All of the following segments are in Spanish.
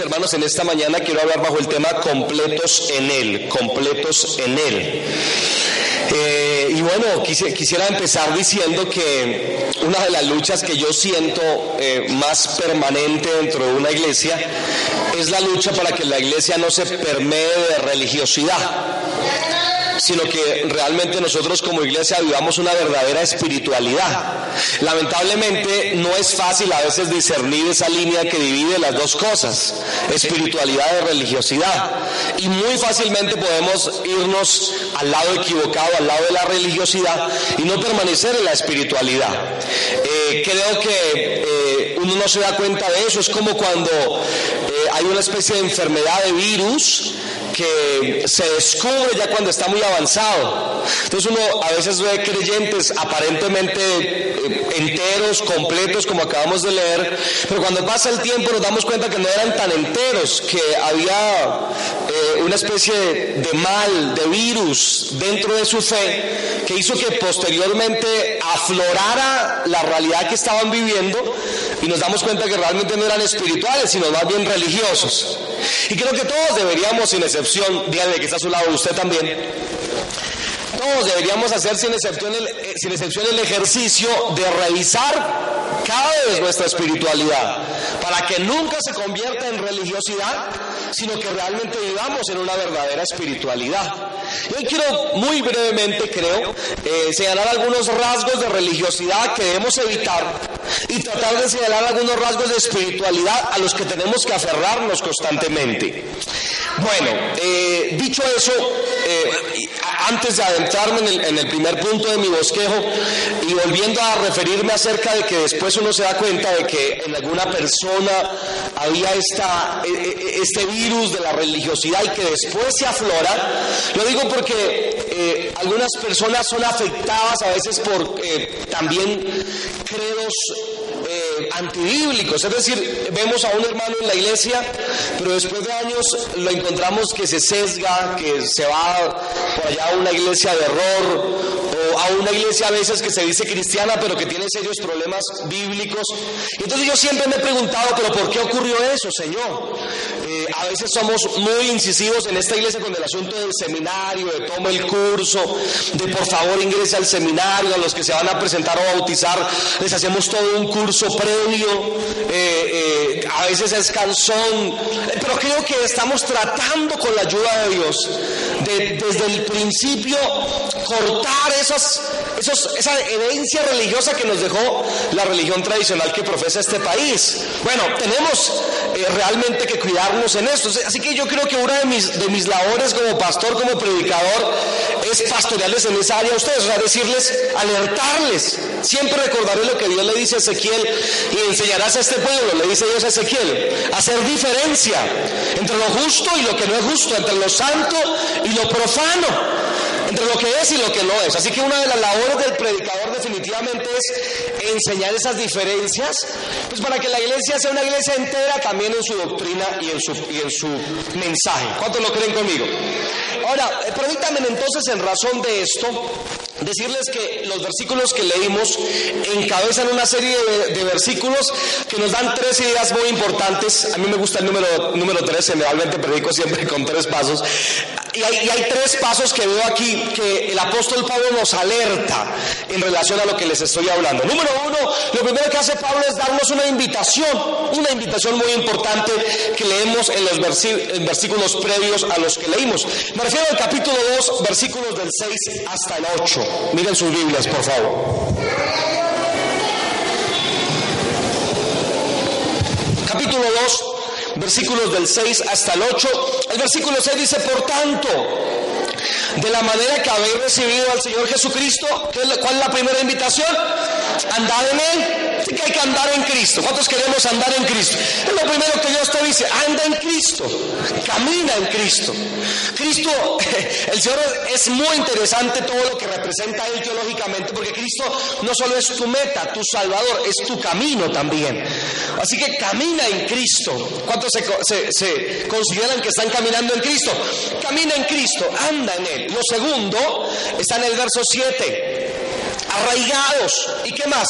hermanos, en esta mañana quiero hablar bajo el tema completos en Él, completos en Él. Eh, y bueno, quisiera empezar diciendo que una de las luchas que yo siento eh, más permanente dentro de una iglesia es la lucha para que la iglesia no se permee de religiosidad sino que realmente nosotros como iglesia vivamos una verdadera espiritualidad. Lamentablemente no es fácil a veces discernir esa línea que divide las dos cosas, espiritualidad y religiosidad. Y muy fácilmente podemos irnos al lado equivocado, al lado de la religiosidad y no permanecer en la espiritualidad. Eh, creo que eh, uno no se da cuenta de eso, es como cuando eh, hay una especie de enfermedad de virus que se descubre ya cuando está muy avanzado. Entonces uno a veces ve creyentes aparentemente eh, enteros, completos, como acabamos de leer, pero cuando pasa el tiempo nos damos cuenta que no eran tan enteros, que había eh, una especie de mal, de virus dentro de su fe, que hizo que posteriormente aflorara la realidad que estaban viviendo y nos damos cuenta que realmente no eran espirituales, sino más bien religiosos. Y creo que todos deberíamos, sin excepción, dígame que está a su lado usted también, todos deberíamos hacer sin excepción, el, eh, sin excepción el ejercicio de revisar cada vez nuestra espiritualidad, para que nunca se convierta en religiosidad, sino que realmente vivamos en una verdadera espiritualidad. Y hoy quiero muy brevemente, creo, eh, señalar algunos rasgos de religiosidad que debemos evitar y tratar de señalar algunos rasgos de espiritualidad a los que tenemos que aferrarnos constantemente. Bueno, eh, dicho eso, eh, antes de adentrarme en el, primer punto de mi bosquejo y volviendo a referirme acerca de que después uno se da cuenta de que en alguna persona había esta, e, e, este virus de la religiosidad y que después se aflora, lo digo porque eh, algunas personas son afectadas a veces por también credos antibíblicos. Es decir, vemos a un hermano en la iglesia, pero después de años lo encontramos que se sesga, que se va por allá a una iglesia de error a una iglesia a veces que se dice cristiana, pero que tiene serios problemas bíblicos. Entonces yo siempre me he preguntado, pero ¿por qué ocurrió eso, Señor? Eh, a veces somos muy incisivos en esta iglesia con el asunto del seminario, de toma el curso, de por favor ingrese al seminario, a los que se van a presentar o bautizar, les hacemos todo un curso previo, eh, eh, a veces es cansón, pero creo que estamos tratando con la ayuda de Dios de, desde el principio cortar esas, esa herencia religiosa que nos dejó la religión tradicional que profesa este país. Bueno, tenemos realmente que cuidarnos en esto. Así que yo creo que una de mis, de mis labores como pastor, como predicador, es pastorearles en esa área a ustedes, o sea, decirles, alertarles. Siempre recordaré lo que Dios le dice a Ezequiel y enseñarás a este pueblo, le dice Dios a Ezequiel, hacer diferencia entre lo justo y lo que no es justo, entre lo santo y lo profano entre lo que es y lo que no es. Así que una de las labores del predicador definitivamente es enseñar esas diferencias, pues para que la iglesia sea una iglesia entera también en su doctrina y en su, y en su mensaje. ¿Cuántos lo creen conmigo? Ahora, eh, permítanme entonces en razón de esto, decirles que los versículos que leímos encabezan una serie de, versículos que nos dan tres ideas muy importantes. A mí me gusta el número, número tres, generalmente predico siempre con tres pasos. Y hay, y hay, tres pasos que veo aquí que el apóstol Pablo nos alerta en relación a lo que les estoy hablando. Número uno, lo primero que hace Pablo es darnos una invitación, una invitación muy importante que leemos en los versículos previos a los que leímos. Me refiero al capítulo 2, versículos del 6 hasta el 8. Miren sus Biblias, por favor. Capítulo 2, versículos del 6 hasta el 8. El versículo 6 dice, por tanto, de la manera que habéis recibido al Señor Jesucristo, ¿cuál es la primera invitación? Andad en Él. Que hay que andar en Cristo. ¿Cuántos queremos andar en Cristo? Es lo primero que Dios te dice, anda en Cristo, camina en Cristo. Cristo, el Señor es muy interesante todo lo que representa Él teológicamente, porque Cristo no solo es tu meta, tu Salvador, es tu camino también. Así que camina en Cristo. ¿Cuántos se, se consideran que están caminando en Cristo? Camina en Cristo, anda en Él. Lo segundo está en el verso 7 arraigados. ¿Y qué más?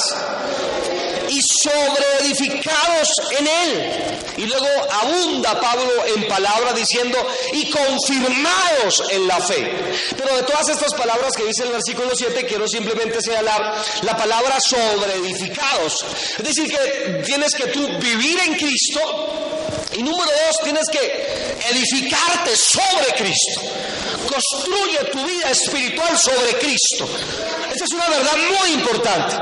Y sobreedificados en él. Y luego abunda Pablo en palabras diciendo, y confirmados en la fe. Pero de todas estas palabras que dice el versículo 7, quiero simplemente señalar la palabra sobreedificados. Es decir, que tienes que tú vivir en Cristo y número dos, tienes que edificarte sobre Cristo. Construye tu vida espiritual sobre Cristo. Esa es una verdad muy importante.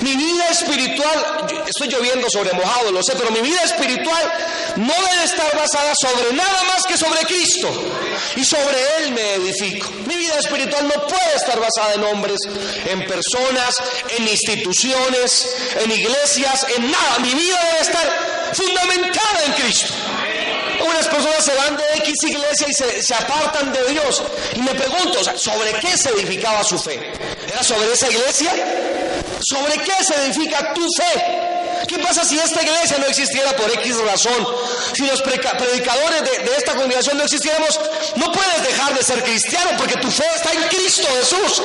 Mi vida espiritual, estoy lloviendo sobre mojado, lo sé, pero mi vida espiritual no debe estar basada sobre nada más que sobre Cristo. Y sobre Él me edifico. Mi vida espiritual no puede estar basada en hombres, en personas, en instituciones, en iglesias, en nada. Mi vida debe estar fundamentada en Cristo. Unas personas se van de X iglesia y se, apartan de Dios. Y me pregunto, ¿sobre qué se edificaba su fe? ¿Era sobre esa iglesia? ¿Sobre qué se edifica tu fe? ¿Qué pasa si esta iglesia no existiera por X razón? Si los predicadores de, esta congregación no existiéramos, no puedes dejar de ser cristiano porque tu fe está en Cristo Jesús.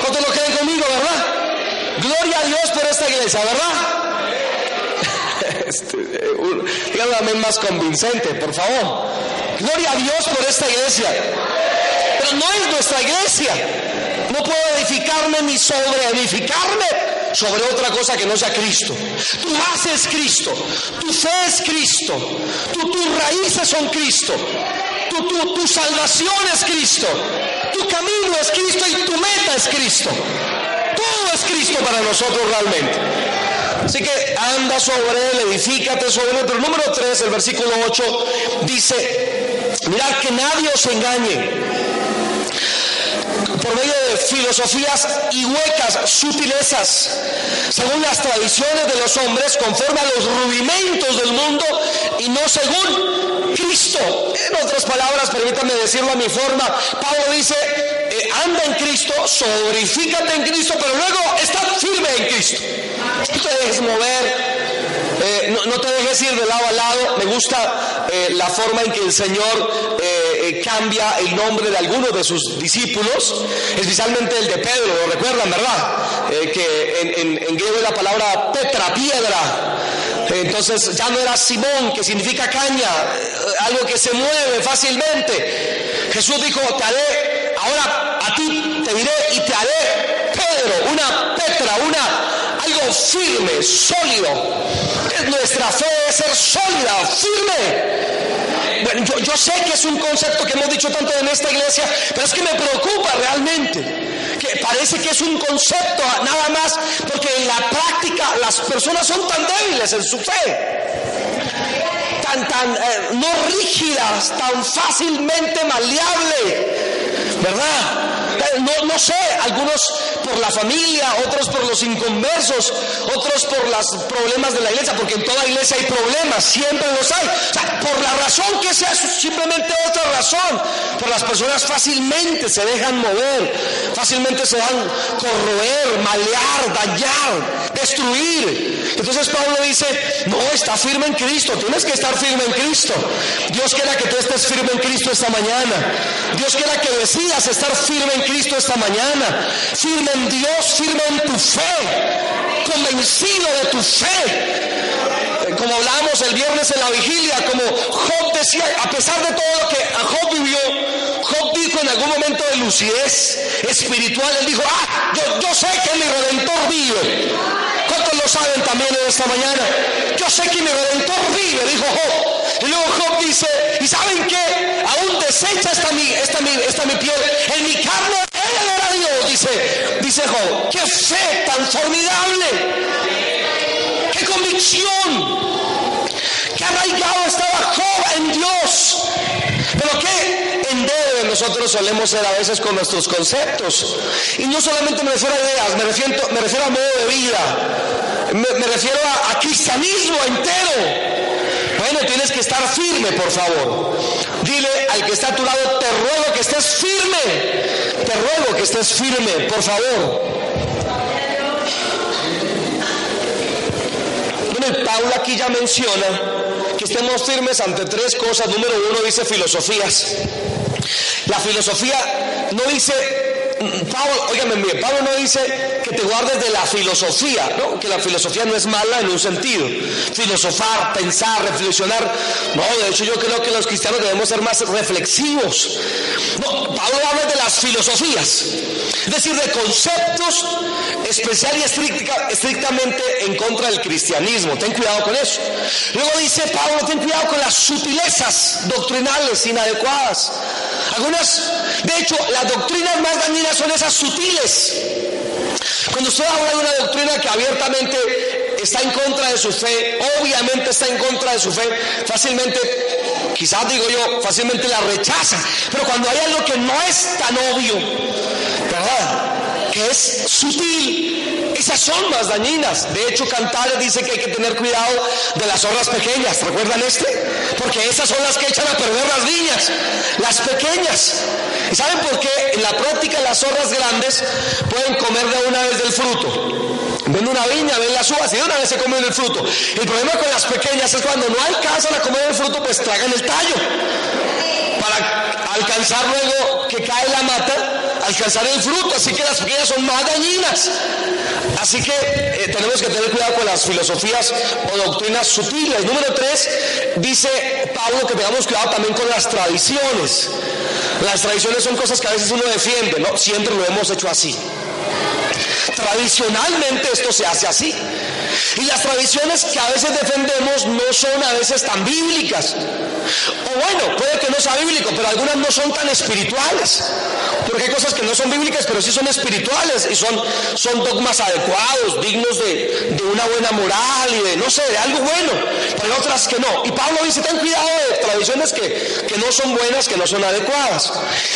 ¿Cuántos lo creen conmigo, verdad? Gloria a Dios por esta iglesia, ¿verdad? Este, díganme más convincente, por favor. Gloria a Dios por esta iglesia. Pero no es nuestra iglesia. No puedo edificarme ni sobre edificarme sobre otra cosa que no sea Cristo. Tu base es Cristo, tu fe es Cristo, tu, tus raíces son Cristo, tu, tu, tu salvación es Cristo, tu camino es Cristo y tu meta es Cristo. Todo es Cristo para nosotros realmente. Así que anda sobre él, edifícate sobre él. Pero número 3, el versículo 8, dice, mirad que nadie os engañe por medio de filosofías y huecas sutilezas, según las tradiciones de los hombres, conforme a los rudimentos del mundo y no según Cristo. En otras palabras, permítanme decirlo a mi forma, Pablo dice, eh, anda en Cristo, sobrifícate en Cristo, pero luego está firme en Cristo. No te dejes mover, eh, no, te dejes ir de lado a lado. Me gusta eh, la forma en que el Señor cambia el nombre de algunos de sus discípulos, especialmente el de Pedro, lo recuerdan, ¿verdad? que en, griego la palabra Petra, piedra. Entonces ya no era Simón, que significa caña, algo que se mueve fácilmente. Jesús dijo, te haré, ahora a ti te diré y te haré Pedro, una Petra, una algo firme, sólido. Nuestra fe debe ser sólida, firme. Bueno, yo, yo sé que es un concepto que hemos dicho tanto en esta iglesia, pero es que me preocupa realmente que parece que es un concepto nada más, porque en la práctica las personas son tan débiles en su fe tan, eh, no rígidas, tan fácilmente maleable, ¿verdad? No, no sé, algunos por la familia, otros por los inconversos, otros por los problemas de la iglesia, porque en toda iglesia hay problemas, siempre los hay. O sea, por la razón que sea, simplemente otra razón. Por las personas fácilmente se dejan mover, fácilmente se dejan corroer, malear, dañar, destruir. Entonces Pablo dice, no, está firme en Cristo, tienes que estar firme en Cristo. Dios quiera que tú estés firme en Cristo esta mañana. Dios quiera que decidas estar firme en Cristo esta mañana. Firme en Dios, firme en tu fe, convencido de tu fe. Como hablábamos el viernes en la vigilia, como Job decía, a pesar de todo lo que Job vivió, Job dijo en algún momento de lucidez espiritual, dijo, ah, yo, yo sé que mi redentor vive. ¿Cuántos lo saben también en esta mañana? Yo sé que mi redentor vive, dijo Job. Y luego Job dice, ¿y saben qué? Aún desecha esta mi, esta mi, esta mi piel. En mi carne él era Dios, dice, dice Job. ¡Qué fe tan formidable! ¡Qué convicción! ¡Qué arraigado estaba Job en Dios! Pero qué endeble nosotros solemos ser a veces con nuestros conceptos. Y no solamente me refiero a ideas, me refiero, me refiero a modo de vida. Me, refiero a cristianismo entero. Bueno, tienes que estar firme, por favor. Dile al que está a tu lado, te ruego que estés firme. Te ruego que estés firme, por favor. Paula aquí ya menciona que estemos firmes ante tres cosas. Número uno dice filosofías. La filosofía no dice Pablo, óigame bien, Pablo no dice que te guardes de la filosofía, ¿no? que la filosofía no es mala en un sentido. Filosofar, pensar, reflexionar. No, de hecho yo creo que los cristianos debemos ser más reflexivos. No, Pablo habla de las filosofías, es decir, de conceptos especial y estrictamente en contra del cristianismo. Ten cuidado con eso. Luego dice Pablo, ten cuidado con las sutilezas doctrinales inadecuadas. Algunas, de hecho, las doctrinas más dañinas son esas sutiles. Cuando usted habla de una doctrina que abiertamente está en contra de su fe, obviamente está en contra de su fe, fácilmente, quizás digo yo, fácilmente la rechaza. Pero cuando hay algo que no es tan obvio. Que es sutil, esas son más dañinas. De hecho, Cantares dice que hay que tener cuidado de las zorras pequeñas. ¿Recuerdan este? Porque esas son las que echan a perder las viñas, las pequeñas. ¿Y saben por qué? En la práctica las zorras grandes pueden comer de una vez del fruto. Ven una viña, ven las uvas y de una vez se comen el fruto. El problema con las pequeñas es cuando no alcanzan a comer el fruto, pues tragan el tallo. Para alcanzar luego que cae la mata, alcanzar el fruto. Así que las pequeñas son más dañinas. Así que eh, tenemos que tener cuidado con las filosofías o doctrinas sutiles. Número tres, dice Pablo que tengamos cuidado también con las tradiciones. Las tradiciones son cosas que a veces uno defiende, ¿no? Siempre lo hemos hecho así. Tradicionalmente esto se hace así. Y las tradiciones que a veces defendemos no son a veces tan bíblicas. O bueno, puede que no sea bíblico, pero algunas no son tan espirituales. Porque hay cosas que no son bíblicas, pero sí son espirituales y son, son dogmas adecuados, dignos de, de una buena moral y de, no sé, de algo bueno. Pero hay otras que no. Y Pablo dice, ten cuidado de tradiciones que, que no son buenas, que no son adecuadas.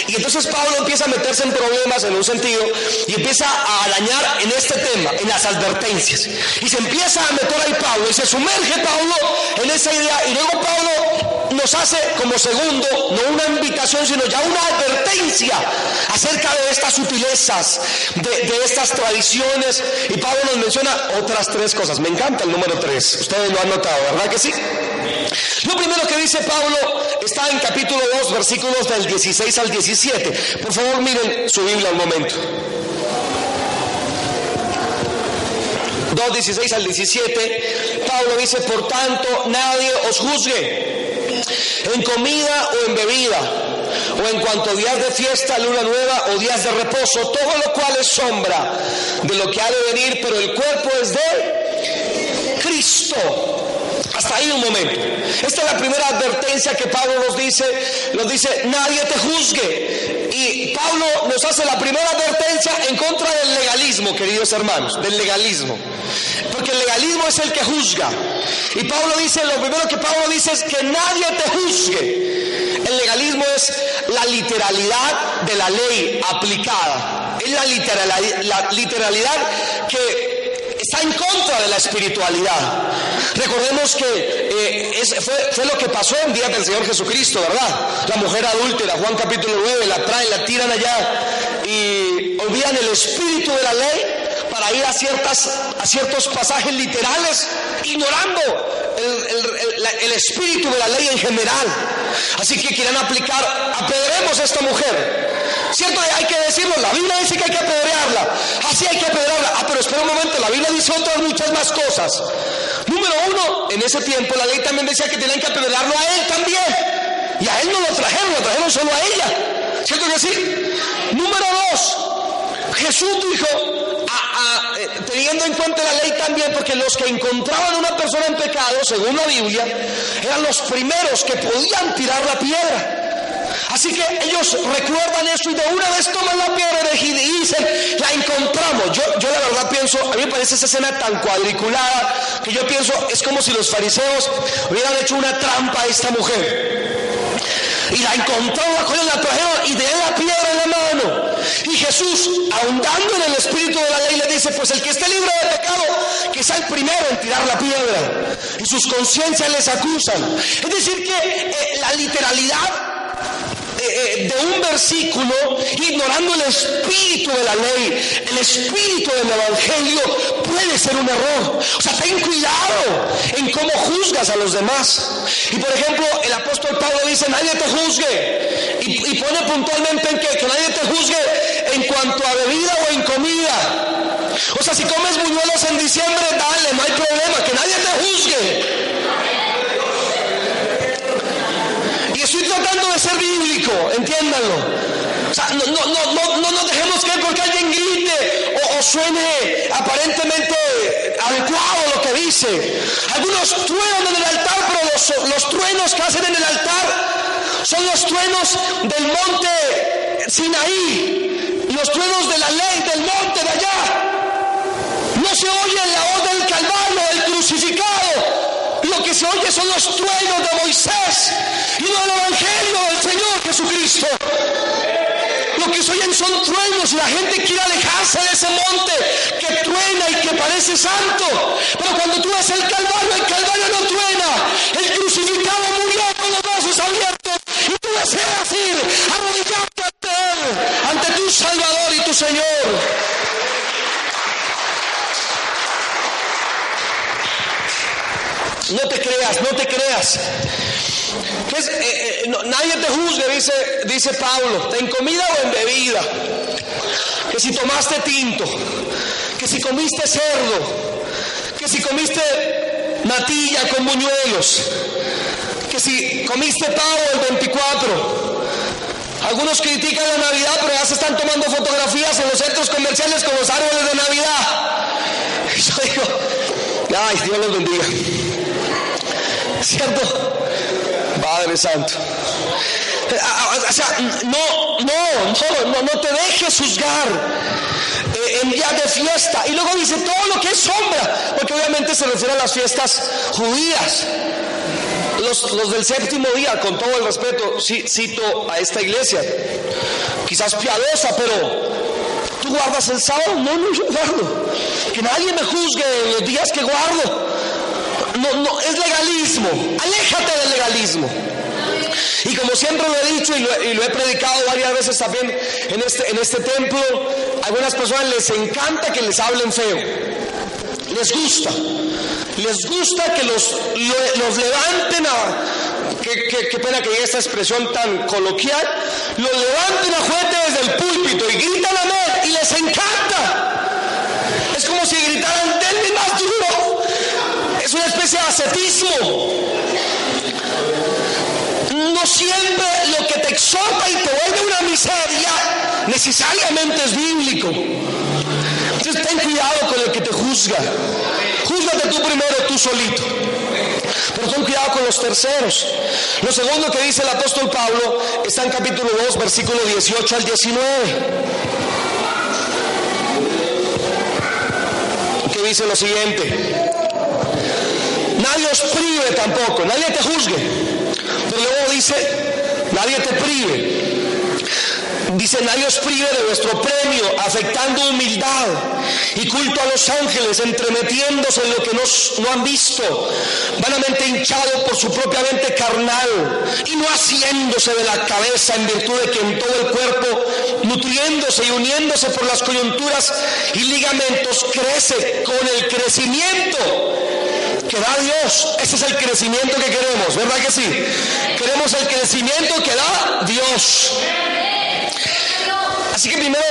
Y entonces Pablo empieza a meterse en problemas en un sentido y empieza a dañar en este tema, en las advertencias. Y se empieza a meter ahí Pablo y se sumerge Pablo en esa idea. Y luego Pablo nos hace como segundo, no una invitación, sino ya una advertencia acerca de estas sutilezas, de, estas tradiciones. Y Pablo nos menciona otras tres cosas. Me encanta el número tres. Ustedes lo han notado, ¿verdad que sí? Lo primero que dice Pablo está en capítulo 2, versículos del 16 al 17. Por favor, miren su Biblia un momento. 2, 16 al 17, Pablo dice, por tanto, nadie os juzgue en comida o en bebida, o en cuanto a días de fiesta, luna nueva o días de reposo, todo lo cual es sombra de lo que ha de venir, pero el cuerpo es de Cristo. Hasta ahí un momento. Esta es la primera advertencia que Pablo nos dice. Nos dice, nadie te juzgue. Y Pablo nos hace la primera advertencia en contra del legalismo, queridos hermanos, del legalismo. Porque el legalismo es el que juzga. Y Pablo dice, lo primero que Pablo dice es que nadie te juzgue. El legalismo es la literalidad de la ley aplicada. Es la literalidad, que está en contra de la espiritualidad. Recordemos que eh, fue, lo que pasó en día del Señor Jesucristo, ¿verdad? La mujer adúltera, Juan capítulo 9, la traen, la tiran allá y olvidan el espíritu de la ley para ir a, ciertas, a ciertos pasajes literales, ignorando el, espíritu de la ley en general. Así que quieren aplicar, apedremos a esta mujer. ¿Cierto? Hay que decirlo, la Biblia dice que hay que apedrearla. Así hay que apedrearla. Ah, pero espera un momento, la Biblia dice otras muchas más cosas. Número uno, en ese tiempo la ley también decía que tenían que apedrearlo a él también. Y a él no lo trajeron, lo trajeron solo a ella. ¿Cierto que sí? Número dos, Jesús dijo, eh, teniendo en cuenta la ley también, porque los que encontraban una persona en pecado, según la Biblia, eran los primeros que podían tirar la piedra. Así que ellos recuerdan eso y de una vez toman la piedra y dicen, la encontramos. Yo, yo la verdad pienso, a mí me parece esa escena tan cuadriculada que yo pienso, es como si los fariseos hubieran hecho una trampa a esta mujer. Y la encontraron, la la trajeron y de la piedra. Y Jesús, ahondando en el espíritu de la ley, le dice, pues el que esté libre de pecado, que sea el primero en tirar la piedra. Y sus conciencias les acusan. Es decir, que eh, la literalidad eh, de un versículo ignorando el espíritu de la ley, el espíritu del evangelio, puede ser un error. O sea, ten cuidado en cómo juzgas a los demás. Y por ejemplo, el apóstol Pablo dice, nadie te juzgue. Y, pone puntualmente en que, que nadie te juzgue en cuanto a bebida o en comida. O sea, si comes buñuelos en diciembre, dale, no hay problema, que nadie te juzgue. Estoy tratando de ser bíblico, entiéndanlo. No, no, no, no, nos dejemos creer porque alguien grite o, suene aparentemente adecuado lo que dice. Algunos truenan en el altar, pero los, truenos que hacen en el altar son los truenos del monte Sinaí, los truenos de la ley del monte de allá. No se oye la voz del Calvario, del crucificado, oye son los truenos de Moisés y no el Evangelio del Señor Jesucristo. Lo que se oyen son truenos y la gente quiere alejarse de ese monte que truena y que parece santo. Pero cuando tú ves el Calvario, el Calvario no truena. El crucificado murió con los brazos abiertos y tú deseas ir arrodillarte ante Él, ante tu Salvador y tu Señor. No te creas, no te creas. Eh, eh, nadie te juzgue, dice, dice Pablo, en comida o en bebida. Que si tomaste tinto, que si comiste cerdo, que si comiste natilla con buñuelos, que si comiste pavo el 24. Algunos critican la Navidad, pero ya se están tomando fotografías en los centros comerciales con los árboles de Navidad. Yo digo, ay, Dios los bendiga. ¿Cierto? Padre Santo. O sea, no, no, no, no, te dejes juzgar eh, en días de fiesta. Y luego dice todo lo que es sombra, porque obviamente se refiere a las fiestas judías. Los, los del séptimo día, con todo el respeto, cito a esta iglesia, quizás piadosa, pero ¿tú guardas el sábado? No, no, yo guardo. Que nadie me juzgue los días que guardo no, no, es legalismo. Aléjate del legalismo. Y como siempre lo he dicho y lo, he predicado varias veces también en este, en este templo, a algunas personas les encanta que les hablen feo. Les gusta. Les gusta que los, los levanten a, qué, pena que haya esta expresión tan coloquial, los levanten a juguete desde el púlpito y gritan a y les encanta. Es como si gritaran, denme más duro, es una especie de ascetismo. No siempre lo que te exhorta y te vuelve una miseria necesariamente es bíblico. Entonces ten cuidado con el que te juzga. Júzgate tú primero, tú solito. Pero ten cuidado con los terceros. Lo segundo que dice el apóstol Pablo está en capítulo 2, versículo 18 al 19. Que dice lo siguiente. Nadie os prive tampoco, nadie te juzgue. Pero luego dice, nadie te prive. Dice, nadie os prive de vuestro premio, afectando humildad y culto a los ángeles, entremetiéndose en lo que no, han visto, vanamente hinchado por su propia mente carnal, y no haciéndose de la cabeza en virtud de que en todo el cuerpo, nutriéndose y uniéndose por las coyunturas y ligamentos, crece con el crecimiento que da Dios. Ese es el crecimiento que queremos, ¿verdad que sí? Queremos el crecimiento que da Dios. Así que primero,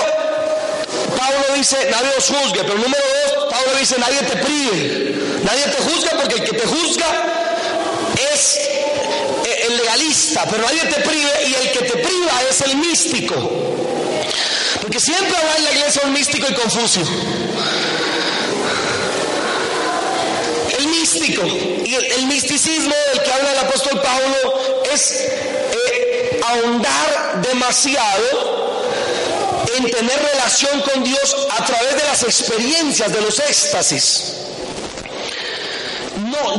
Pablo dice, nadie os juzgue, pero número dos, Pablo dice, nadie te prive. Nadie te juzga porque el que te juzga es eh, el legalista, pero nadie te prive y el que te priva es el místico. Porque siempre habrá en la iglesia un místico y confucio. Y el, misticismo del que habla el apóstol Pablo es eh, ahondar demasiado en tener relación con Dios a través de las experiencias, de los éxtasis.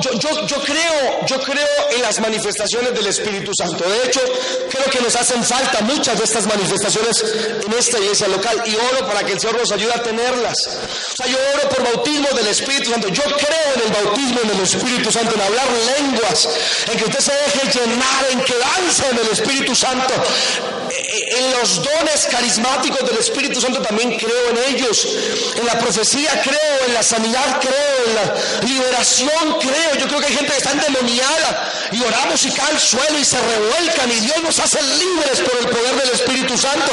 Yo, yo, creo, yo creo en las manifestaciones del Espíritu Santo. De hecho, creo que nos hacen falta muchas de estas manifestaciones en esta iglesia local y oro para que el Señor nos ayude a tenerlas. O sea, yo oro por bautismo del Espíritu Santo. Yo creo en el bautismo del Espíritu Santo, en hablar lenguas, en que usted se deje llenar, en que lance en el Espíritu Santo. E, e, en los dones carismáticos del Espíritu Santo también creo en ellos. En la profecía creo, en la sanidad creo, en la liberación creo. Yo creo que hay gente que está endemoniada y oramos y cae al suelo y se revuelcan y Dios nos hace libres por el poder del Espíritu Santo.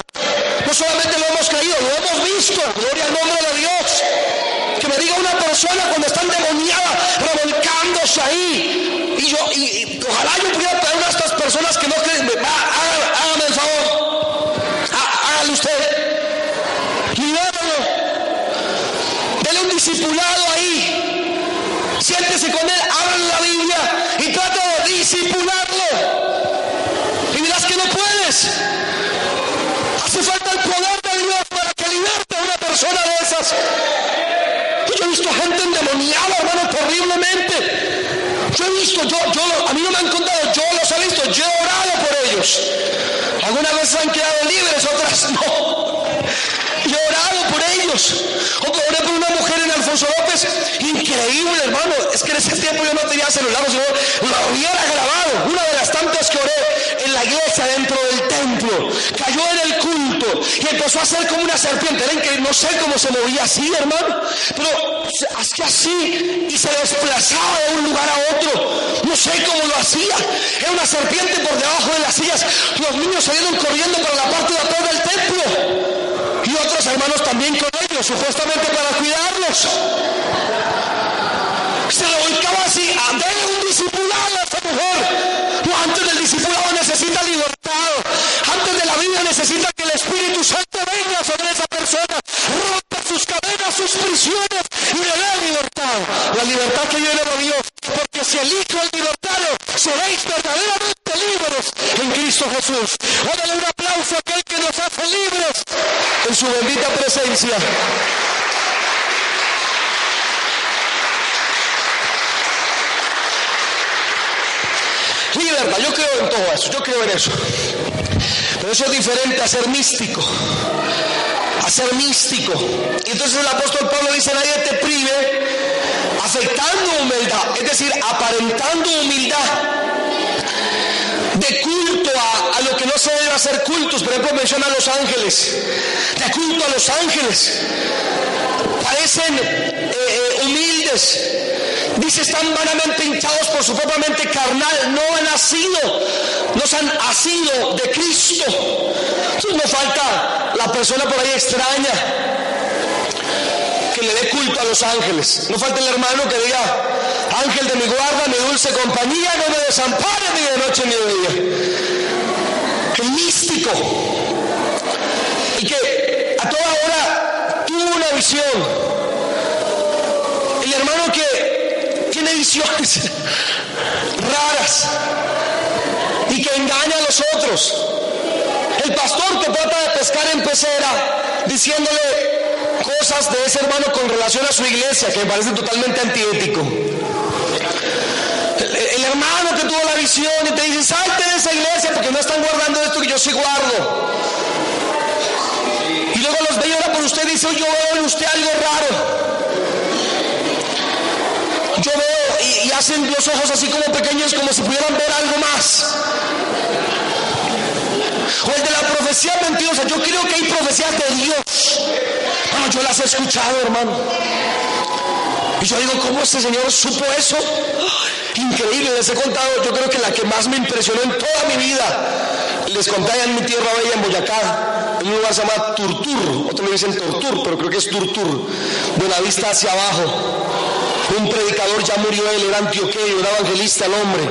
No solamente lo hemos creído, lo hemos visto. Gloria al nombre de Dios. Que me diga una persona cuando está endemoniada, revolcándose ahí. Y yo, y, ojalá yo pudiera tener una de estas personas que no creen. Hágame el favor. Hágale usted. Libéralo. Dele un discipulado ahí. Siéntese con él, abra la Biblia y trate de discipularlo. Y dirás que no puedes. Hace falta el poder de Dios para que liberte a una persona de esas. Yo he visto gente endemoniada, hermano, terriblemente. Yo he visto, yo, yo, a mí no me han contado, yo los he visto, yo he orado por ellos. Algunas veces han quedado libres, otras no. Yo he orado por ellos. O oré por una mujer en Alfonso López, increíble, hermano. Es que en ese tiempo yo no tenía celular, sino lo hubiera grabado. Una de las tantas que oré en la iglesia dentro del templo. Cayó en el culto y empezó a ser como una serpiente. Ven que no sé cómo se movía así, hermano, pero hacía así y se desplazaba de un lugar a otro. No sé cómo lo hacía. Era una serpiente por debajo de las sillas. Los niños salieron corriendo para la parte de atrás del templo y otros hermanos también con supuestamente para cuidarlos. Se lo ubicaba así, de un discipulado a esta mujer. Antes del discipulado necesita libertad. Antes de la vida necesita que el Espíritu Santo venga sobre esa persona, rompa sus cadenas, sus prisiones y le dé libertad. La libertad que viene de Dios. Si el Hijo es libertado, seréis verdaderamente libres en Cristo Jesús. Dale un aplauso a aquel que nos hace libres en su bendita presencia. Libertad, yo creo en todo eso, yo creo en eso. Pero eso es diferente a ser místico. A ser místico. Y entonces el apóstol Pablo dice, nadie te prive afectando humildad, es decir, aparentando humildad de culto a, a, lo que no se debe hacer cultos. Por ejemplo, menciona a los ángeles, de culto a los ángeles. Parecen eh, eh, humildes. Dice, están vanamente hinchados por su propia mente carnal. No han nacido, no se han nacido de Cristo. Entonces no falta la persona por ahí extraña le dé culto a los ángeles. No falta el hermano que diga, ángel de mi guarda, mi dulce compañía, no me desampare ni de noche ni de día. El místico. Y que a toda hora tuvo una visión. El hermano que tiene visiones raras y que engaña a los otros. El pastor que trata de pescar en pecera diciéndole cosas de ese hermano con relación a su iglesia que me parece totalmente antiético. El, hermano que tuvo la visión y te dice, salte de esa iglesia porque no están guardando esto que yo sí guardo. Y luego los ve y ahora por usted dice, yo veo en usted algo raro. Yo veo y, y hacen los ojos así como pequeños como si pudieran ver algo más. O el de la profecía mentirosa. Yo creo que hay profecías de Dios. Yo las he escuchado, hermano. Y yo digo, ¿cómo este señor supo eso? Increíble, les he contado, yo creo que la que más me impresionó en toda mi vida. Les conté allá en mi tierra bella, en Boyacá, en un lugar se llama Turtur, otros le dicen Tortur, pero creo que es Turtur, de la vista hacia abajo. Un predicador ya murió él, era antioqueño, era evangelista el hombre.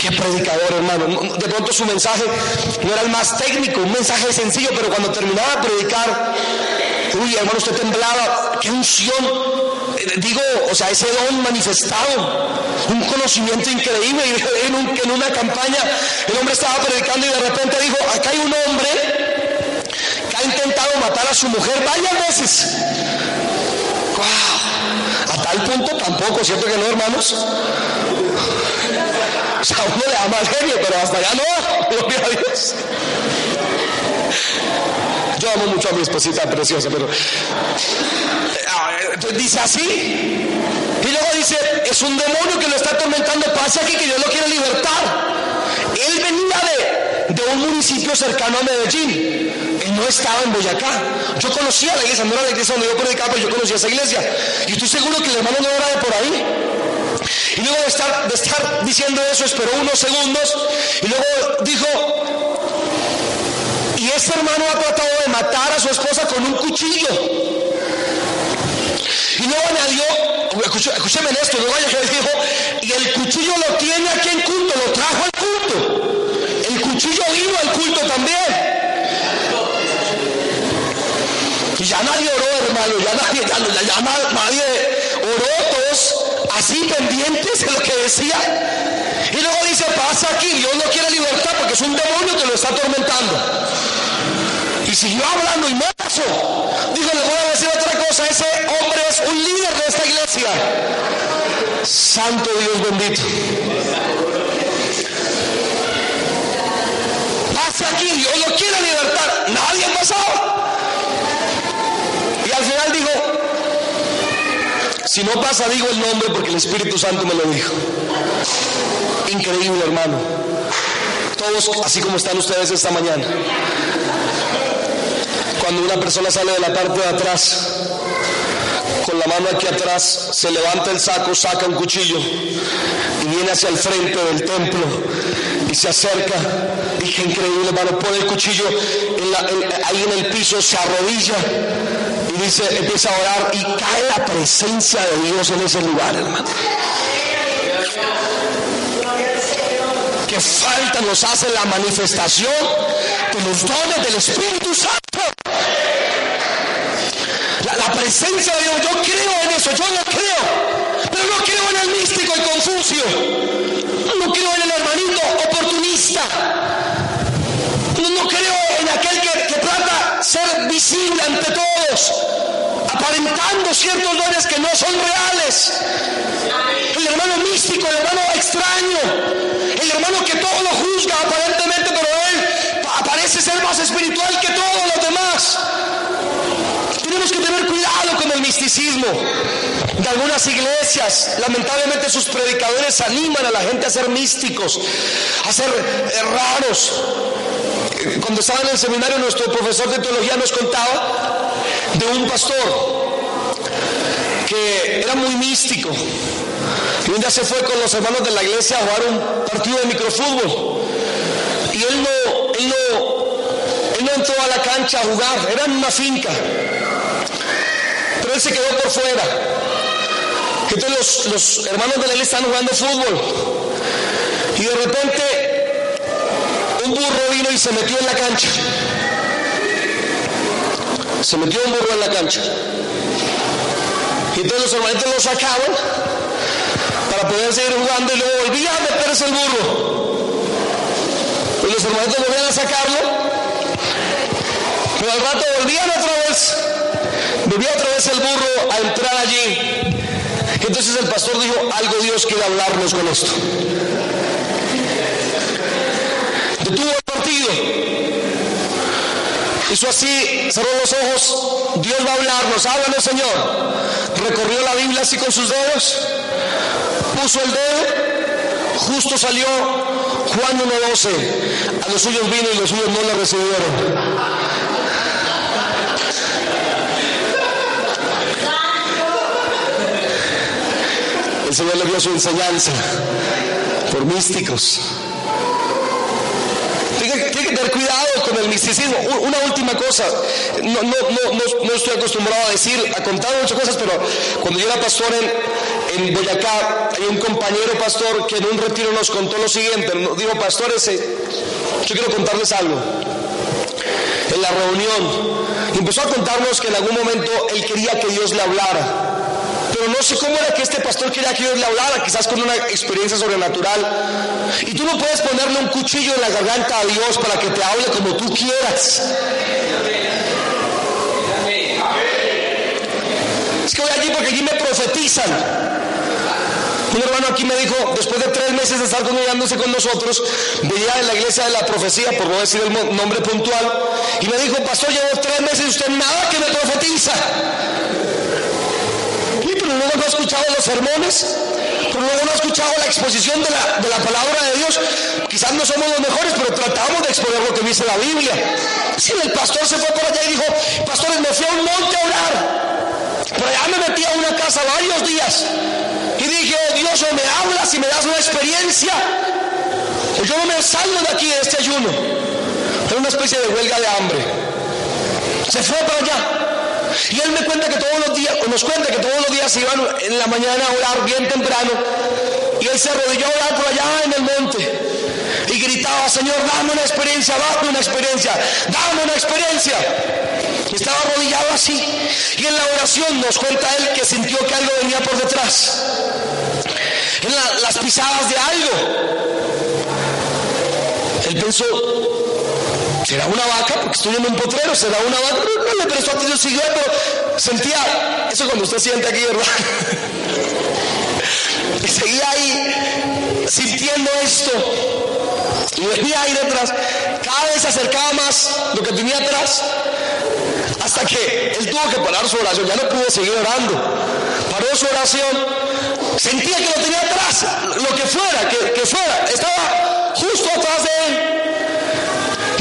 Qué predicador, hermano. De pronto su mensaje no era el más técnico, un mensaje sencillo, pero cuando terminaba de predicar, uy, hermano, usted temblaba. Qué unción. Digo, o sea, ese don manifestado, un conocimiento increíble. En, un, en una campaña, el hombre estaba predicando y de repente dijo: Acá hay un hombre que ha intentado matar a su mujer varias veces. ¡Wow! A tal punto tampoco, ¿cierto que no, hermanos? O sea, uno le da mal genio, pero hasta allá no, gloria a Dios. Yo amo mucho a mi esposita preciosa, pero entonces dice así. Y luego dice, es un demonio que lo está atormentando, pase aquí que Dios lo quiere libertar. Él venía de, de un municipio cercano a Medellín. Él no estaba en Boyacá. Yo conocía la iglesia, no era la iglesia donde yo predicaba, pero yo conocía esa iglesia. Y estoy seguro que el hermano no era de por ahí. Y luego de estar, de estar diciendo eso, esperó unos segundos y luego dijo, este hermano ha tratado de matar a su esposa con un cuchillo. Y luego añadió, escúcheme esto, luego dijo, y el cuchillo lo tiene aquí en culto, lo trajo al culto. El cuchillo vino al culto también. Y ya nadie oró, hermano, ya nadie, ya, nadie oró, todos así pendientes de lo que decía. Y luego dice, pasa aquí, Dios no quiere libertad porque es un demonio que lo está atormentando. Y siguió hablando y no pasó. Dijo, le voy a decir otra cosa, ese hombre es un líder de esta iglesia. Santo Dios bendito. Pasa aquí, Dios no quiere libertar. Nadie ha pasado. Y al final dijo, si no pasa, digo el nombre porque el Espíritu Santo me lo dijo. Increíble, hermano. Todos así como están ustedes esta mañana. Cuando una persona sale de la parte de atrás, con la mano aquí atrás, se levanta el saco, saca un cuchillo y viene hacia el frente del templo y se acerca. Dije, increíble, hermano, pone el cuchillo ahí en el piso, se arrodilla y dice, empieza a orar y cae la presencia de Dios en ese lugar, hermano. Que falta nos hace la manifestación de los dones del Espíritu Santo. Presencia de Dios, yo creo en eso, yo lo creo, pero no creo en el místico y Confucio, no creo en el hermanito oportunista, no, creo en aquel que, que trata ser visible ante todos, aparentando ciertos dones que no son reales. El hermano místico, el hermano extraño, el hermano que todo lo juzga aparentemente, pero él parece ser más espiritual que todos los demás. Tenemos que tener cuidado con el De algunas iglesias, lamentablemente sus predicadores animan a la gente a ser místicos, a ser eh, raros. Cuando estaba en el seminario, nuestro profesor de teología nos contaba de un pastor que era muy místico. Y un día se fue con los hermanos de la iglesia a jugar un partido de microfútbol. Y él no, él no, él no entró a la cancha a jugar, era en una finca. Él se quedó por fuera. Entonces los, los hermanos de la iglesia estaban jugando fútbol. Y de repente un burro vino y se metió en la cancha. Se metió un burro en la cancha. Y entonces los hermanitos lo sacaban para poder seguir jugando y luego volvía a meterse el burro. Y los hermanitos volvían a sacarlo. Pero al rato volvían otra vez. Volvía otra vez el burro a entrar allí. Entonces el pastor dijo, algo Dios quiere hablarnos con esto. Detuvo el partido. Hizo así, cerró los ojos. Dios va a hablarnos. Háblanos, Señor. Recorrió la Biblia así con sus dedos. Puso el dedo. Justo salió Juan 1.12. A los suyos vino y los suyos no le recibieron. El Señor le dio su enseñanza por místicos. Tiene, que tener cuidado con el misticismo. Una última cosa, no, no, no, no, estoy acostumbrado a decir, a contar muchas cosas, pero cuando yo era pastor en, en Boyacá, hay un compañero pastor que en un retiro nos contó lo siguiente. Digo, pastores, yo quiero contarles algo. En la reunión, empezó a contarnos que en algún momento él quería que Dios le hablara no sé cómo era que este pastor quería que Dios le hablara, quizás con una experiencia sobrenatural. Y tú no puedes ponerle un cuchillo en la garganta a Dios para que te hable como tú quieras. Es que voy allí porque allí me profetizan. Un hermano aquí me dijo, después de tres meses de estar congregándose con nosotros, venía en la iglesia de la profecía, por no decir el nombre puntual, y me dijo, pastor, llevo tres meses y usted nada que me profetiza. Pero luego no ha escuchado los sermones, pero luego no ha escuchado la exposición de la, de la palabra de Dios. Quizás no somos los mejores, pero tratamos de exponer lo que dice la Biblia. El pastor se fue por allá y dijo, pastores, me fui a un monte a orar. Por allá me metí a una casa varios días. Y dije, oh Dios, o me hablas y me das una experiencia, o yo no me salgo de aquí de este ayuno. Era una especie de huelga de hambre. Se fue para allá. Y él me cuenta que todos los días, o nos cuenta que todos los días se iban en la mañana a orar bien temprano. Y él se arrodilló a orar por allá en el monte. Y gritaba, Señor, dame una experiencia, dame una experiencia, dame una experiencia. Estaba arrodillado así. Y en la oración nos cuenta él que sintió que algo venía por detrás. En las pisadas de algo. Él pensó, ¿será una vaca? Porque estoy en un potrero, ¿será una vaca? No, le prestó atención, siguió, sentía, eso cuando usted siente aquí, ¿verdad? y seguía ahí sintiendo esto. Y venía ahí detrás. Cada vez se acercaba más lo que tenía atrás. Hasta que él tuvo que parar su oración, ya no pudo seguir orando. Paró su oración, sentía que lo tenía atrás, lo que fuera, que, que fuera, estaba justo atrás de él.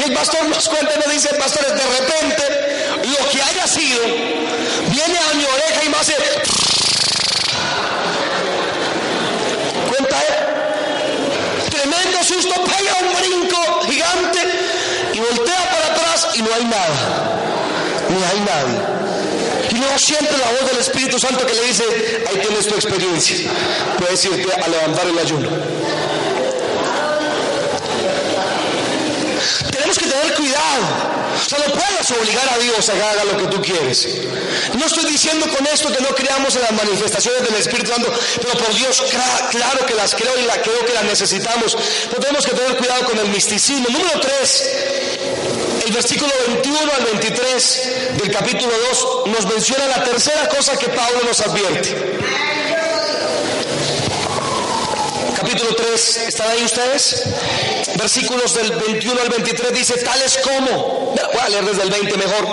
Y el pastor nos cuenta nos dice, pastores, de repente, lo que haya sido, viene a mi oreja y me hace... Cuenta. Tremendo susto, pega un brinco gigante y voltea para atrás y no hay nada ni hay nadie. Y luego siente la voz del Espíritu Santo que le dice, ahí tienes tu experiencia, puedes irte a levantar el ayuno. Tenemos que tener cuidado. O sea, no puedes obligar a Dios a que haga lo que tú quieres. No estoy diciendo con esto que no creamos en las manifestaciones del Espíritu Santo, pero por Dios, claro que las creo y la creo que las necesitamos. Pero tenemos que tener cuidado con el misticismo. Número tres, el versículo 21 al 23 del capítulo 2 nos menciona la tercera cosa que Pablo nos advierte. Capítulo 3, ¿están ahí ustedes? Versículos del 21 al 23 dice, tales como, voy a leer desde el 20 mejor,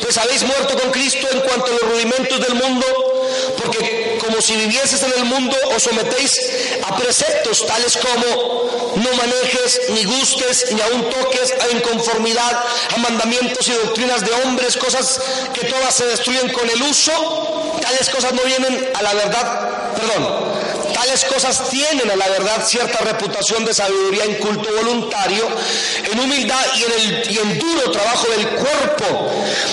pues habéis muerto con Cristo en cuanto a los rudimentos del mundo, porque como si vivieses en el mundo os sometéis a preceptos tales como no manejes, ni gustes, ni aun toques a inconformidad, a mandamientos y doctrinas de hombres, cosas que todas se destruyen con el uso, tales cosas no vienen a la verdad, perdón, tales cosas tienen a la verdad cierta reputación de sabiduría en culto voluntario, en humildad y en, el, duro trabajo del cuerpo,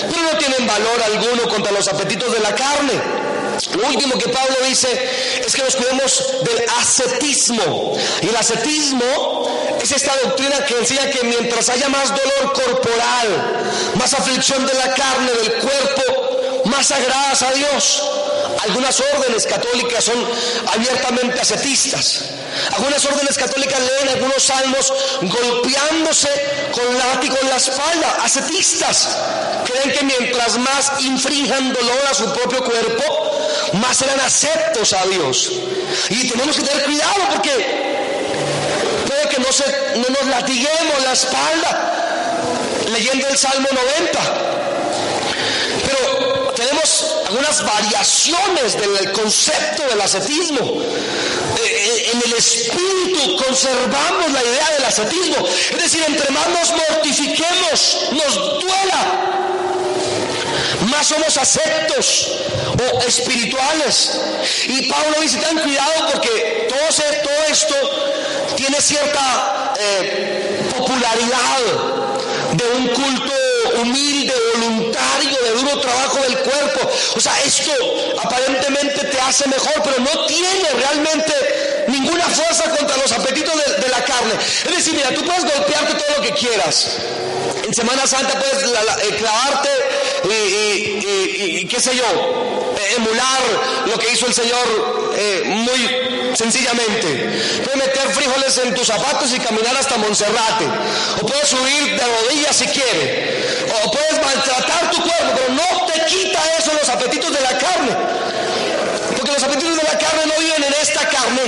pero no tienen valor alguno contra los apetitos de la carne. Lo último que Pablo dice es que nos cuidemos del ascetismo. Y el ascetismo es esta doctrina que enseña que mientras haya más dolor corporal, más aflicción de la carne, del cuerpo, más sagradas a Dios. Algunas órdenes católicas son abiertamente ascetistas. Algunas órdenes católicas leen algunos salmos golpeándose con látigo en la espalda. Ascetistas creen que mientras más infrinjan dolor a su propio cuerpo, más serán aceptos a Dios. Y tenemos que tener cuidado porque puede que no, se, no nos latiguemos la espalda leyendo el Salmo 90. Pero tenemos algunas variaciones del concepto del ascetismo. Eh, eh, en el espíritu conservamos la idea del ascetismo. Es decir, entre más nos mortifiquemos, nos duela, más somos aceptos o espirituales. Y Pablo dice, ten cuidado porque todo, todo esto tiene cierta eh, popularidad de un culto humilde, voluntario, de duro trabajo del cuerpo. O sea, esto aparentemente te hace mejor, pero no tiene realmente ninguna fuerza contra los apetitos de, la carne. Es decir, mira, tú puedes golpearte todo lo que quieras. En Semana Santa puedes eh, clavarte y, qué sé yo, emular lo que hizo el Señor eh, muy sencillamente. Puedes meter frijoles en tus zapatos y caminar hasta Monserrate. O puedes subir de rodillas si quieres. O puedes maltratar tu cuerpo, pero no te quita eso los apetitos de la carne. Porque los apetitos de la carne no viven en esta carne,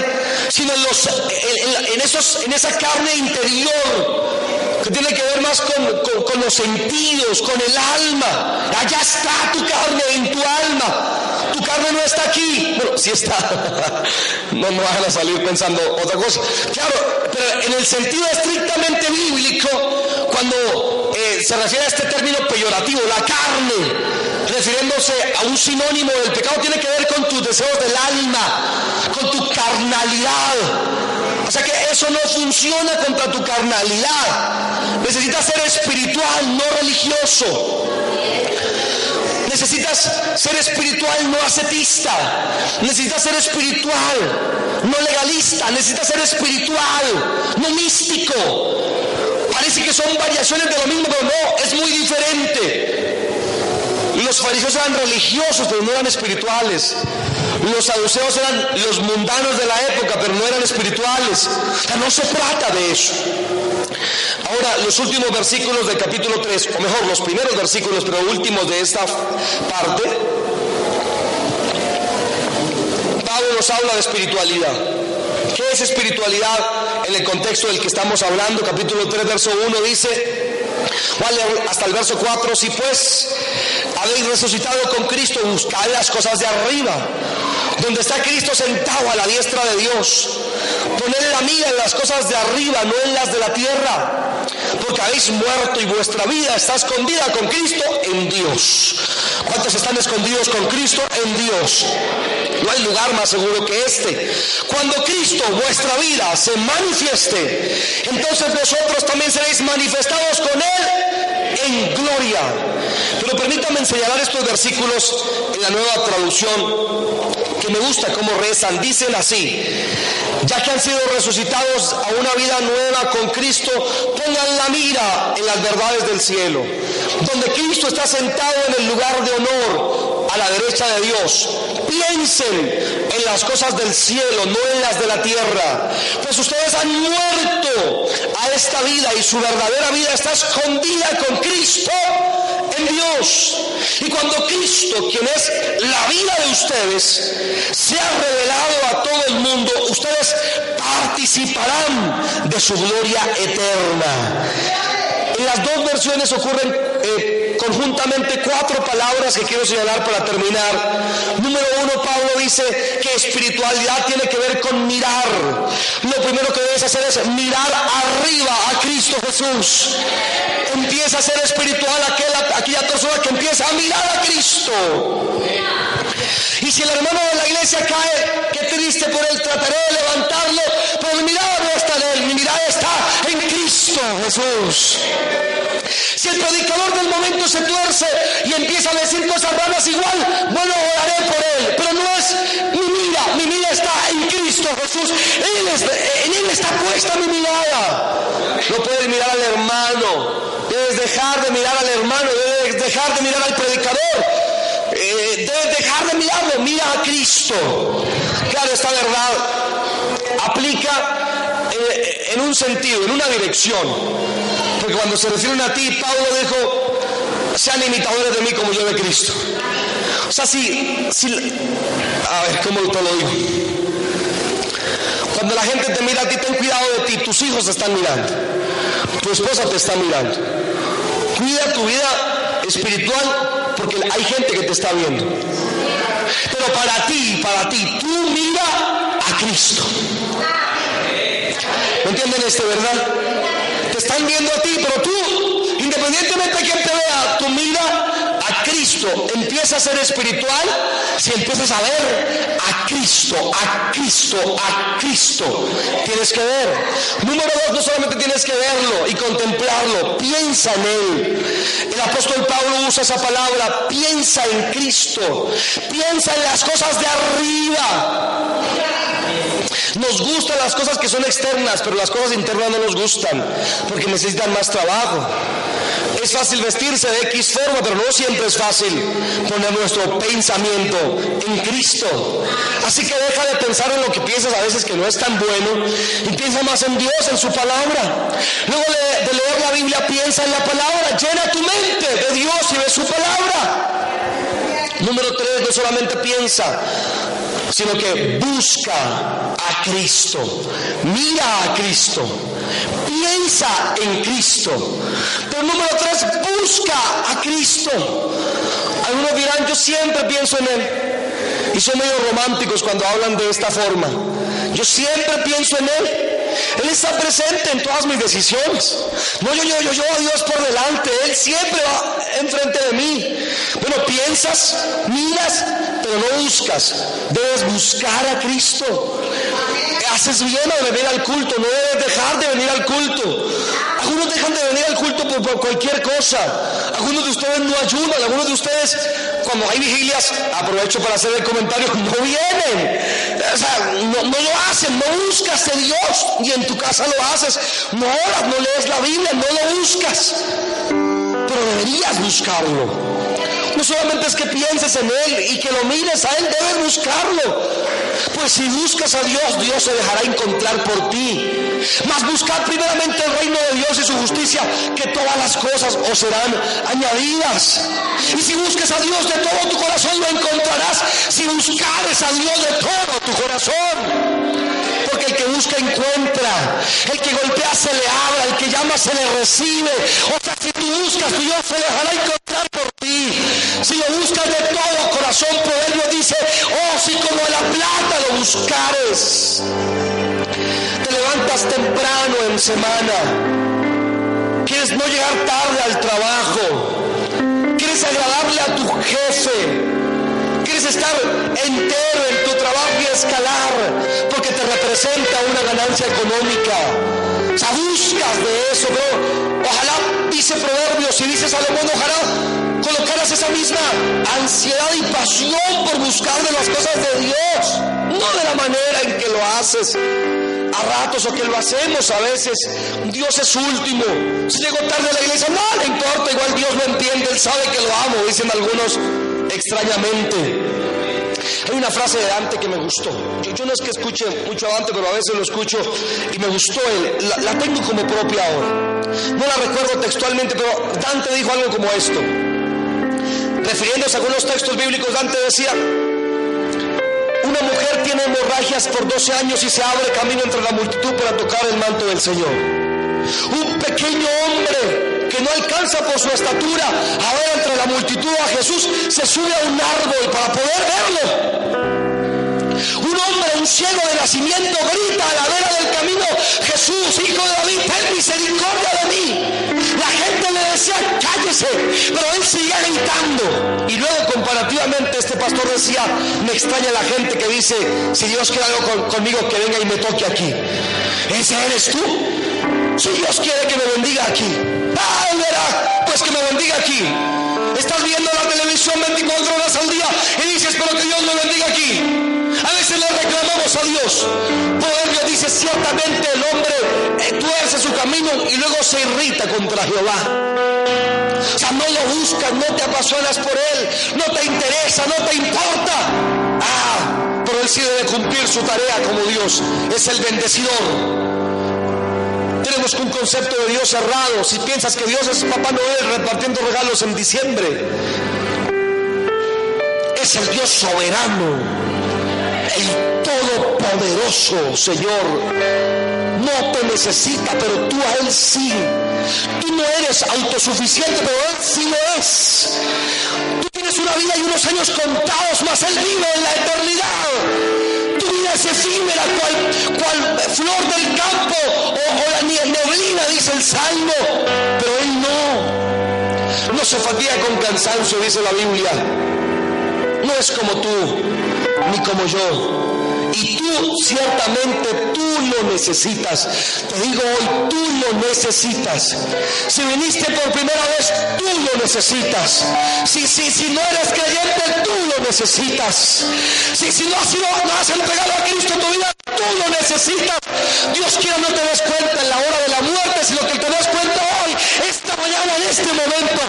sino en, los, en, esos, en esa carne interior que tiene que ver más con, con, con los sentidos, con el alma. Allá está tu carne, en tu alma. Tu carne no está aquí. Bueno, sí está. no me van a salir pensando otra cosa. Claro, pero en el sentido estrictamente bíblico, cuando eh, se refiere a este término peyorativo, la carne, refiriéndose a un sinónimo del pecado, tiene que ver con tus deseos del alma, con tu carnalidad. O sea que eso no funciona contra tu carnalidad. Necesitas ser espiritual, no religioso. Necesitas ser espiritual, no ascetista. Necesitas ser espiritual, no legalista. Necesitas ser espiritual, no místico. Parece que son variaciones de lo mismo, pero no, es muy diferente. Los fariseos eran religiosos, pero no eran espirituales. Los saduceos eran los mundanos de la época, pero no eran espirituales. O sea, no se trata de eso. Ahora, los últimos versículos del capítulo 3, o mejor, los primeros versículos, pero últimos de esta parte, Pablo nos habla de espiritualidad. ¿Qué es espiritualidad en el contexto del que estamos hablando? Capítulo 3, verso 1 dice, hasta el verso 4, si pues habéis resucitado con Cristo, buscad las cosas de arriba, donde está Cristo sentado a la diestra de Dios. Poned la mira en las cosas de arriba, no en las de la tierra, porque habéis muerto y vuestra vida está escondida con Cristo en Dios. ¿Cuántos están escondidos con Cristo en Dios? No hay lugar más seguro que este. Cuando Cristo, vuestra vida, se manifieste, entonces vosotros también seréis manifestados con Él en gloria. Pero permítanme señalar estos versículos en la nueva traducción que me gusta cómo rezan. Dicen así, ya que han sido resucitados a una vida nueva con Cristo, pongan la mira en las verdades del cielo, donde Cristo está sentado en el lugar de honor la derecha de Dios. Piensen en las cosas del cielo, no en las de la tierra, pues ustedes han muerto a esta vida y su verdadera vida está escondida con Cristo en Dios. Y cuando Cristo, quien es la vida de ustedes, sea revelado a todo el mundo, ustedes participarán de su gloria eterna. En las dos versiones ocurren eh, conjuntamente cuatro palabras que quiero señalar para terminar. Número uno, Pablo dice que espiritualidad tiene que ver con mirar. Lo primero que debes hacer es mirar arriba a Cristo Jesús. Empieza a ser espiritual aquella, aquella persona que empieza a mirar a Cristo. Y si el hermano de la iglesia cae, qué triste por él, trataré de levantarlo, pero mi mirada no está en él, mi mirada está en Cristo Jesús. Si el predicador del momento se tuerce y empieza a decir cosas raras igual, bueno, oraré por él, pero no es mi mira, mi mira está en Cristo Jesús, en él está puesta mi mirada. No puedes mirar al hermano, debes dejar de mirar al hermano, debes dejar de mirar al predicador eh, debes dejar de mirarlo, mira a Cristo. Claro, esta verdad aplica eh, en un sentido, en una dirección. Cuando se refieren a ti, Pablo dijo, sean imitadores de mí como yo de Cristo. O sea, si, si a ver, ¿cómo te lo digo? Cuando la gente te mira a ti, ten cuidado de ti, tus hijos están mirando, tu esposa te está mirando. Cuida tu vida espiritual porque hay gente que te está viendo. Pero para ti, para ti, tú mira a Cristo. ¿No entienden esto, verdad? Están viendo a ti, pero tú, independientemente de quién te vea, tú mira a Cristo. Empieza a ser espiritual si empiezas a ver a Cristo, a Cristo, a Cristo. Tienes que ver. Número dos, no solamente tienes que verlo y contemplarlo, piensa en Él. El apóstol Pablo usa esa palabra, piensa en Cristo, piensa en las cosas de arriba. Nos gustan las cosas que son externas, pero las cosas internas no nos gustan, porque necesitan más trabajo. Es fácil vestirse de X forma, pero no siempre es fácil poner nuestro pensamiento en Cristo. Así que deja de pensar en lo que piensas a veces que no es tan bueno y piensa más en Dios, en su palabra. Luego de leer la Biblia, piensa en la palabra, llena tu mente de Dios y de su palabra. Número tres, no solamente piensa, sino que busca a Cristo, mira a Cristo, piensa en Cristo. Pero número tres, busca a Cristo. Algunos dirán, yo siempre pienso en Él. Y son medio románticos cuando hablan de esta forma. Yo siempre pienso en Él. Él está presente en todas mis decisiones. No, yo, yo, yo, yo Dios por delante. Él siempre va enfrente de mí. Bueno, piensas, miras, pero no buscas. Debes buscar a Cristo. Haces bien de venir al culto, no debes dejar de venir al culto. Algunos dejan de venir al culto por, cualquier cosa. Algunos de ustedes no ayudan, algunos de ustedes cuando hay vigilias, aprovecho para hacer el comentario, no vienen. No, lo hacen, no buscas a Dios y en tu casa lo haces. No oras, no lees la Biblia, no lo buscas. Pero deberías buscarlo. No solamente es que pienses en Él y que lo mires a Él, debes buscarlo. Pues si buscas a Dios, Dios se dejará encontrar por ti. Mas buscar primeramente el reino de Dios y su justicia, que todas las cosas os serán añadidas. Y si buscas a Dios de todo tu corazón, lo encontrarás. Si buscares a Dios de todo tu corazón porque el que busca encuentra, el que golpea se le abra, el que llama se le recibe. O sea, si tú buscas, Dios se dejará encontrar por. Si lo buscas de todo corazón, Proverbio dice, oh, si como la plata lo buscares. Te levantas temprano en semana. Quieres no llegar tarde al trabajo. Quieres agradarle a tu jefe. Quieres estar entero en tu trabajo y escalar porque te representa una ganancia económica. O sea, buscas de eso, pero dice Proverbios y dice Salomón, ojalá colocaras esa misma ansiedad y pasión por buscar de las cosas de Dios, no de la manera en que lo haces a ratos o que lo hacemos a veces. Dios es último. Si llego tarde a la iglesia, no le importa, igual Dios lo entiende, Él sabe que lo amo, dicen algunos extrañamente. Hay una frase de Dante que me gustó. Yo, no es que escuche mucho a Dante, pero a veces lo escucho y me gustó. La, la tengo como propia ahora. No la recuerdo textualmente, pero Dante dijo algo como esto. Refiriéndose a algunos textos bíblicos, Dante decía, una mujer tiene hemorragias por 12 años y se abre camino entre la multitud para tocar el manto del Señor. Un pequeño hombre que no alcanza por su estatura a ver entre la multitud a Jesús se sube a un árbol para poder verlo. Un hombre, un ciego de nacimiento, grita a la vera del camino, Jesús, hijo de David, ten misericordia de mí. La gente le decía, cállese, pero él seguía gritando. Y luego comparativamente este pastor decía, me extraña la gente que dice, si Dios quiere algo conmigo, que venga y me toque aquí. ¿Ese eres tú? Si Dios quiere que me bendiga aquí. ¡Ah! Pues que me bendiga aquí. Estás viendo la televisión 24 horas al día y dices, pero que Dios me bendiga aquí. A veces le reclamamos a Dios. Proverbio dice, ciertamente el hombre tuerce su camino y luego se irrita contra Jehová. O sea, no lo buscas, no te apasionas por él, no te interesa, no te importa. Ah, pero él sí debe cumplir su tarea como Dios. Es el bendecidor. Tenemos un concepto de Dios cerrado. Si piensas que Dios es Papá Noel repartiendo regalos en diciembre, es el Dios soberano, el todopoderoso Señor no te necesita, pero tú a Él sí. Tú no eres autosuficiente, pero Él sí lo es. Tú tienes una vida y unos años contados, más Él vive en la eternidad. Tu vida es efímera, cual, cual flor del campo o, la neblina, dice el Salmo, pero Él no. No se fatiga con cansancio, dice la Biblia. No es como tú, ni como yo y tú, ciertamente, tú lo necesitas. Te digo hoy, tú lo necesitas. Si viniste por primera vez, tú lo necesitas. Si, si, si no eres creyente, tú lo necesitas. Si, si no, has sido, no entregado a Cristo en tu vida, tú lo necesitas. Dios quiera no te des cuenta en la hora de la muerte, sino que te des cuenta hoy, esta mañana, en este momento.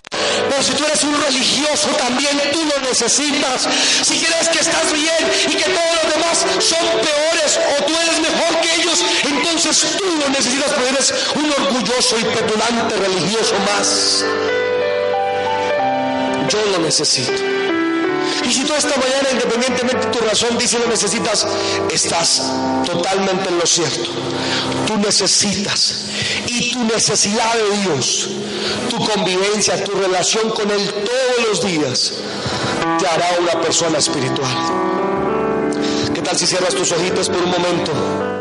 Pero si tú eres un religioso, también tú lo necesitas. Si crees que estás bien y que todos los demás son peores o tú eres mejor que ellos, entonces tú lo necesitas porque eres un orgulloso y petulante religioso más. Yo lo necesito. Y si tú esta mañana, independientemente de tu razón, dice lo necesitas, estás totalmente en lo cierto. Tú necesitas. Y tu necesidad de Dios, tu convivencia, tu relación con Él todos los días, te hará una persona espiritual. ¿Qué tal si cierras tus ojitos por un momento?